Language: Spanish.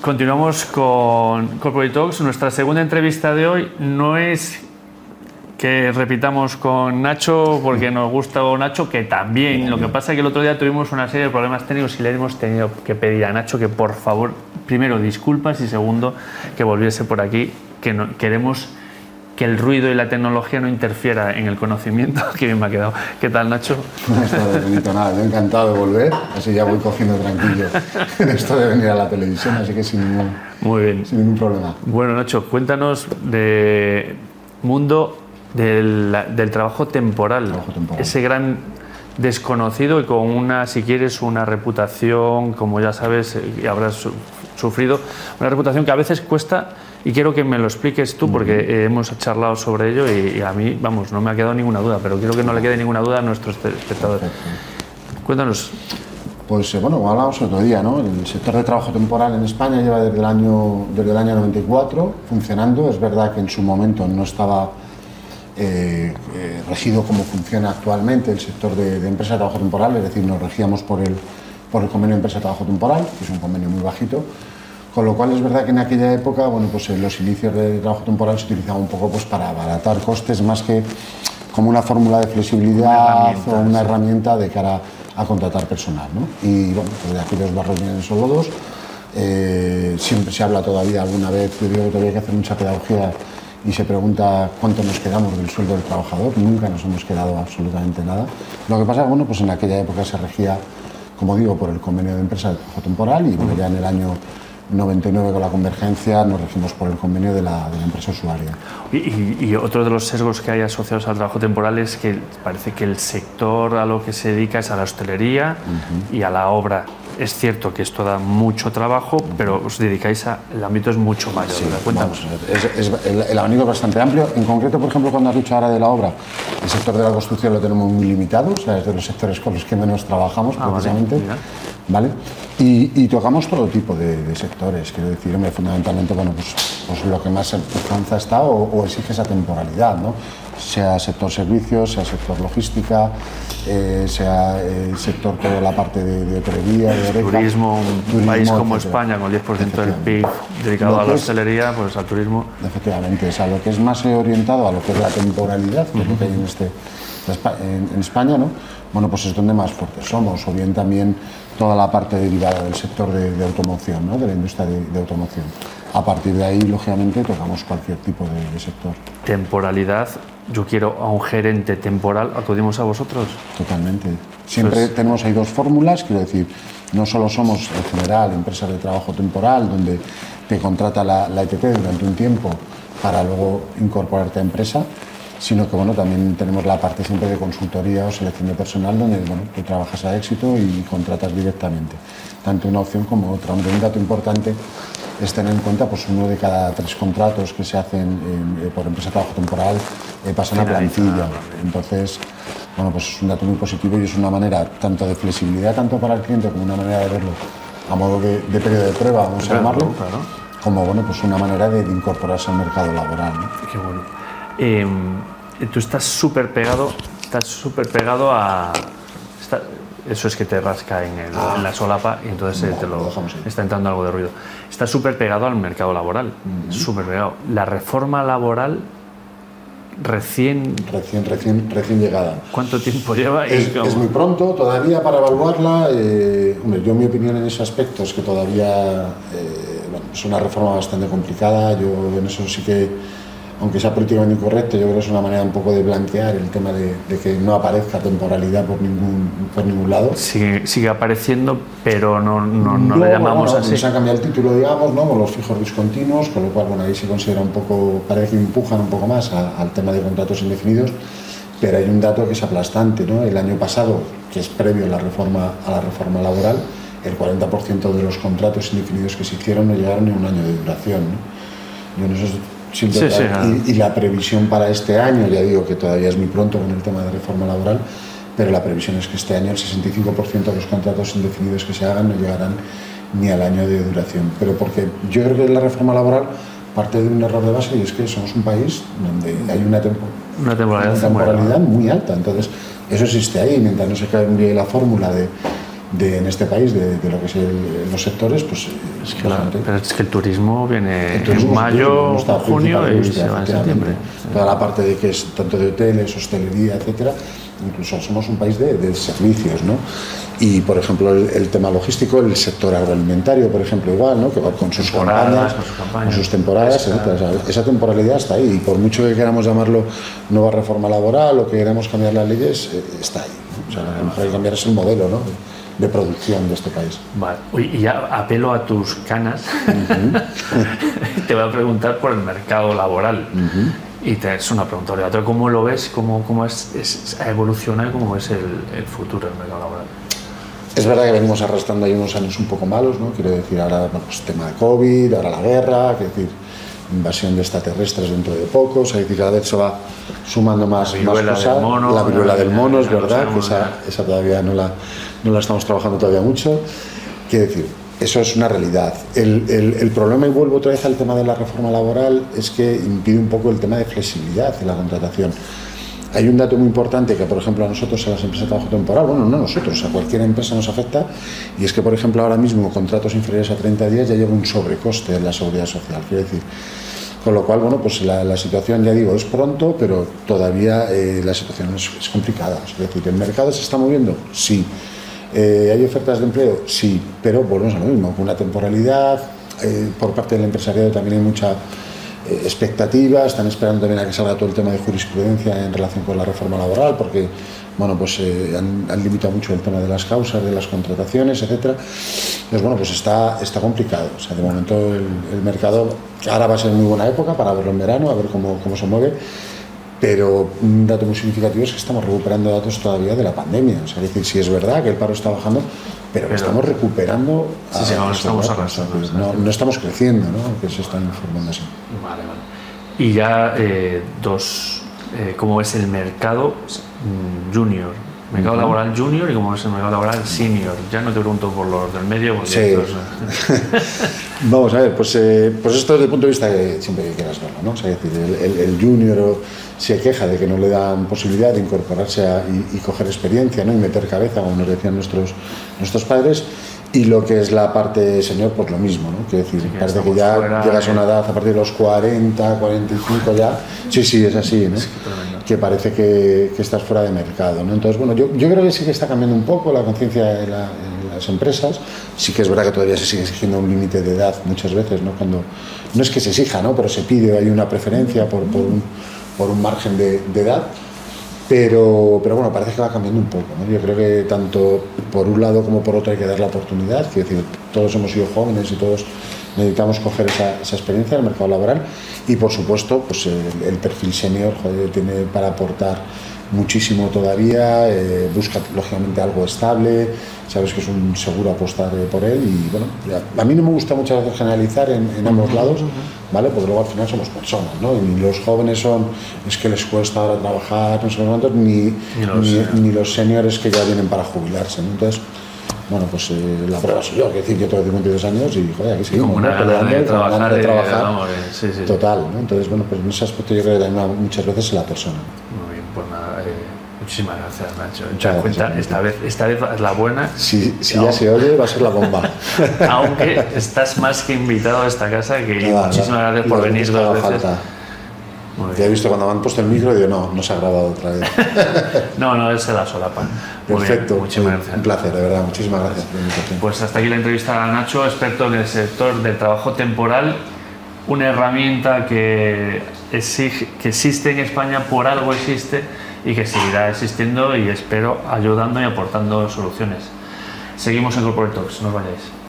Continuamos con Corporate Talks. Nuestra segunda entrevista de hoy no es que repitamos con Nacho porque nos gusta Nacho, que también. Lo que pasa es que el otro día tuvimos una serie de problemas técnicos y le hemos tenido que pedir a Nacho que por favor, primero disculpas y segundo, que volviese por aquí, que no, queremos que el ruido y la tecnología no interfiera en el conocimiento. que bien me ha quedado. ¿Qué tal, Nacho? No está nada, yo encantado de volver, así ya voy cogiendo tranquilo en esto de venir a la televisión, así que sin ningún, Muy bien. sin ningún problema. Bueno, Nacho, cuéntanos de mundo del, del trabajo, temporal, Trabajo temporal. ese gran desconocido y con una, si quieres, una reputación, como ya sabes, eh, y habrás su- sufrido, una reputación que a veces cuesta, y quiero que me lo expliques tú, porque hemos charlado sobre ello y, y a mí, vamos, no me ha quedado ninguna duda, pero quiero que no le quede ninguna duda a nuestros espectadores. Cuéntanos, Pues eh, bueno, como hablábamos el otro día, ¿no? el sector de trabajo temporal en España lleva desde el, año, desde el año 94 funcionando. Es verdad que en su momento no estaba eh, eh, regido como funciona actualmente el sector de, de empresa de trabajo temporal, es decir, nos regíamos por el, por el convenio de empresa de trabajo temporal, que es un convenio muy bajito. Con lo cual es verdad que en aquella época, bueno, pues en los inicios de trabajo temporal se utilizaba un poco pues, para abaratar costes más que como una fórmula de flexibilidad o una sí. herramienta de cara a contratar personal. ¿no? Y bueno, pues de aquellos barros vienen esos lodos. Eh, siempre se habla todavía alguna vez, yo digo que todavía hay que hacer mucha pedagogía y se pregunta cuánto nos quedamos del sueldo del trabajador. Nunca nos hemos quedado absolutamente nada. Lo que pasa, bueno, pues en aquella época se regía, como digo, por el convenio de empresa de trabajo temporal y bueno, ya en el año 99 con la convergencia nos regimos por el convenio de la, de la empresa usuaria. Y, y- y otro de los sesgos que hay asociados al trabajo temporal es que parece que el sector a lo que se dedica es a la hostelería y a la obra. Es cierto que esto da mucho trabajo, pero os dedicáis a. El ámbito es mucho mayor. ¿verdad? Cuéntanos. Vamos, es- es- el, el abanico es bastante amplio. En concreto, por ejemplo, cuando has dicho ahora de la obra, el sector de la construcción lo tenemos muy limitado, o sea, es de los sectores con los que menos trabajamos, Ah, vale, precisamente. mira. ¿Vale? Y, y tocamos todo tipo de, de sectores, quiero decir, hombre, fundamentalmente, bueno, pues, pues lo que más alcanza está o, o exige esa temporalidad, ¿no? Sea sector servicios, sea sector logística, eh, sea eh, sector toda la parte de, de hotelería, de oreja, Turismo, un turismo, país como etcétera. España, con el 10% del. PIB dedicado Lo a la hostelería, pues al turismo. Efectivamente, o sea, lo que es más orientado a lo que es la temporalidad, que es lo que hay en, este, en, España, ¿no? Bueno, pues es donde más fuertes somos, o bien también toda la parte derivada del sector de, de automoción, ¿no? de la industria de, de automoción. A partir de ahí, lógicamente, tocamos cualquier tipo de, de sector, Temporalidad. Yo quiero a un gerente temporal. ¿Acudimos a vosotros? totalmente. Siempre Pues- tenemos ahí dos fórmulas, quiero decir, no solo somos en general empresas de trabajo temporal, donde te contrata la, la ETT durante un tiempo para luego incorporarte a empresa, sino que bueno, también tenemos la parte siempre de consultoría o selección de personal, donde bueno, tú trabajas a éxito y contratas directamente. Tanto una opción como otra. Un dato importante es tener en cuenta pues uno de cada tres contratos que se hacen en- eh, por empresa de trabajo temporal eh, pasan a plantilla. Entonces, bueno, pues es un dato muy positivo y es una manera tanto de flexibilidad, tanto para el cliente como una manera de verlo a modo de, de periodo de prueba, vamos a llamarlo, claro. como bueno, pues una manera de, de incorporarse al mercado laboral. ¿no? Qué bueno. Eh, tú estás súper pegado, estás súper pegado a. está- eso es que te rasca en, el- en la solapa y entonces eh, No, te lo, está entrando algo de ruido. Estás súper pegado al mercado laboral, súper pegado. La reforma laboral recién. Recién, recién, recién llegada. ¿Cuánto tiempo lleva? Es, es muy pronto todavía para evaluarla. eh, hombre, yo mi opinión en ese aspecto es que todavía eh, bueno, es una reforma bastante complicada. Yo en eso sí que, aunque sea políticamente incorrecto, yo creo que es una manera un poco de blanquear el tema de, de que no aparezca temporalidad por ningún, por ningún lado. Sigue, sigue apareciendo, pero no, no, no le llamamos bueno, así. Se ha cambiado el título, digamos, ¿no? con los fijos discontinuos, con lo cual bueno, ahí se considera un poco, parece que empujan un poco más a- al tema de contratos indefinidos, pero hay un dato que es aplastante. ¿no? El año pasado, que es previo a la reforma, a la reforma laboral, el 40% de los contratos indefinidos que se hicieron no llegaron ni un año de duración. ¿no? Yo en eso Sí, sí, y, y la previsión para este año, ya digo que todavía es muy pronto con el tema de reforma laboral, pero la previsión es que este año el 65% de los contratos indefinidos que se hagan no llegarán ni al año de duración. Pero porque yo creo que la reforma laboral parte de un error de base y es que somos un país donde hay una, tempo- Una temporalidad una temporalidad muy alta. Entonces, eso existe ahí. Mientras no se cambie la fórmula de de, en este país de, de lo que es el- los sectores, pues Es que, la pero es que el turismo viene el turismo en mayo, turismo, junio y se va en septiembre. Toda la parte de que es tanto de hoteles, hostelería, etcétera, incluso somos un país de, de servicios, ¿no? Y, por ejemplo, el, el tema logístico, el sector agroalimentario, por ejemplo, igual, ¿no? Que va con sus campañas, con sus campañas. con sus temporadas, etcétera. O sea, esa temporalidad está ahí y por mucho que queramos llamarlo nueva reforma laboral o que queramos cambiar las leyes, eh, está ahí. ¿no? O sea, lo mejor hay que cambiar es el modelo, ¿no? De producción de este país. Vale. Y ya apelo a tus canas. te voy a preguntar por el mercado laboral. Y te, es una pregunta obligatoria. ¿Cómo lo ves? ¿Cómo, cómo es, y cómo es el, el futuro del mercado laboral? Es verdad que venimos arrastrando ahí unos años un poco malos, ¿no? Quiero decir, ahora bueno, pues, tema de COVID, ahora la guerra, quiero decir, invasión de extraterrestres dentro de poco, o sea, decir, cada vez se va sumando más, La más viruela cosas. del mono, la viruela la- del mono, es verdad, que esa, esa todavía no la, no la estamos trabajando todavía mucho. Quiero decir, eso es una realidad. El, el- el problema, y vuelvo otra vez al tema de la reforma laboral, es que impide un poco el tema de flexibilidad en la contratación. Hay un dato muy importante que, por ejemplo, a nosotros, a las empresas de trabajo temporal, bueno, no a nosotros, a cualquier empresa nos afecta, y es que, por ejemplo, ahora mismo contratos inferiores a 30 días ya lleva un sobrecoste en la seguridad social. Quiero decir, con lo cual, bueno, pues la, la situación, ya digo, es pronto, pero todavía eh, la situación es, es complicada. Es decir, ¿el mercado se está moviendo? Sí. Eh, ¿Hay ofertas de empleo? Sí, pero volvemos a lo mismo, con una temporalidad, eh, por parte del empresariado también hay mucha eh, expectativa, están esperando también a que salga todo el tema de jurisprudencia en relación con la reforma laboral, porque bueno, pues, eh, han, limitado mucho el tema de las causas, de las contrataciones, etcétera. Entonces, bueno, pues está, está complicado. De momento el, el mercado, ahora va a ser muy buena época para verlo en verano, a ver cómo, cómo se mueve. Pero un dato muy significativo es que estamos recuperando datos todavía de la pandemia. O sea, es decir, sí es verdad que el paro está bajando, pero, Pero- estamos recuperando. Sí, sí, no, estamos arrastrando. No, no estamos creciendo, ¿no? Que se están informando así. Vale, vale. Y ya eh, dos, eh, ¿cómo es el mercado mm, junior? Mercado laboral junior y cómo es el mercado laboral senior. Ya no te pregunto por los del medio, porque Sí. estos, eh, Vamos a ver, pues, eh, pues esto desde el punto de vista que siempre que quieras verlo, ¿no? O sea, es decir, el, el- el junior se queja de que no le dan posibilidad de incorporarse a- y, y coger experiencia, ¿no? Y meter cabeza, como nos decían nuestros, nuestros padres. Y lo que es la parte senior, pues lo mismo, ¿no? Quiero decir, que parece que ya fuera llegas a de- una edad a partir de los 40, 45 ya. Sí, sí, es así, ¿no? tremendo. que parece que, que estás fuera de mercado. ¿no? Entonces, bueno, yo, yo creo que sí que está cambiando un poco la conciencia en, la- las empresas. Sí que es verdad que todavía se sigue exigiendo un límite de edad muchas veces, ¿no? Cuando, no es que se exija, ¿no? pero se pide, hay una preferencia por, por, un, por un margen de, de edad. Pero, pero bueno, parece que va cambiando un poco. ¿no? Yo creo que tanto por un lado como por otro hay que dar la oportunidad. Quiero decir, todos hemos sido jóvenes y todos necesitamos coger esa, esa experiencia en el mercado laboral. Y por supuesto, pues el, el perfil senior joder, tiene para aportar muchísimo todavía. eh, busca lógicamente algo estable. Sabes que es un seguro apostar eh, por él. Y bueno, ya- a mí no me gusta muchas veces generalizar en, en ambos lados, ¿vale? Porque luego al final somos personas, ¿no? Y ni los jóvenes son, es que les cuesta ahora trabajar, no sé cuántos, ni, Ni los, ni, eh, ni los seniores que ya vienen para jubilarse, ¿no? Entonces, bueno, pues eh, la prueba soy yo, que decir, yo tengo 52 años y, joder, aquí seguimos, Como ¿no? de Peleando, ganas trabajar, de trabajar. vamos, eh, sí, sí. Total, ¿no? Entonces, bueno, pues en ese aspecto yo creo que también muchas veces es la persona. Muy bien, pues nada, muchísimas gracias, Nacho. Muchas cuenta, gracias. esta vez, esta vez es la buena, Si, si ya se oye, va a ser la bomba. aunque estás más que invitado a esta casa, que Nada, muchísimas gracias por que venir dos veces. falta. Ya he visto cuando me han puesto el micro y digo, no, no se ha grabado otra vez. No, no, es la solapa. Muy bien, Perfecto, muchísimas gracias. un placer, de verdad, muchísimas gracias por la invitación. Pues hasta aquí la entrevista a Nacho, experto en el sector del trabajo temporal, una herramienta que, exige- que existe en España, por algo existe y que seguirá existiendo y espero ayudando y aportando soluciones. Seguimos en Corporate Talks, no os vayáis.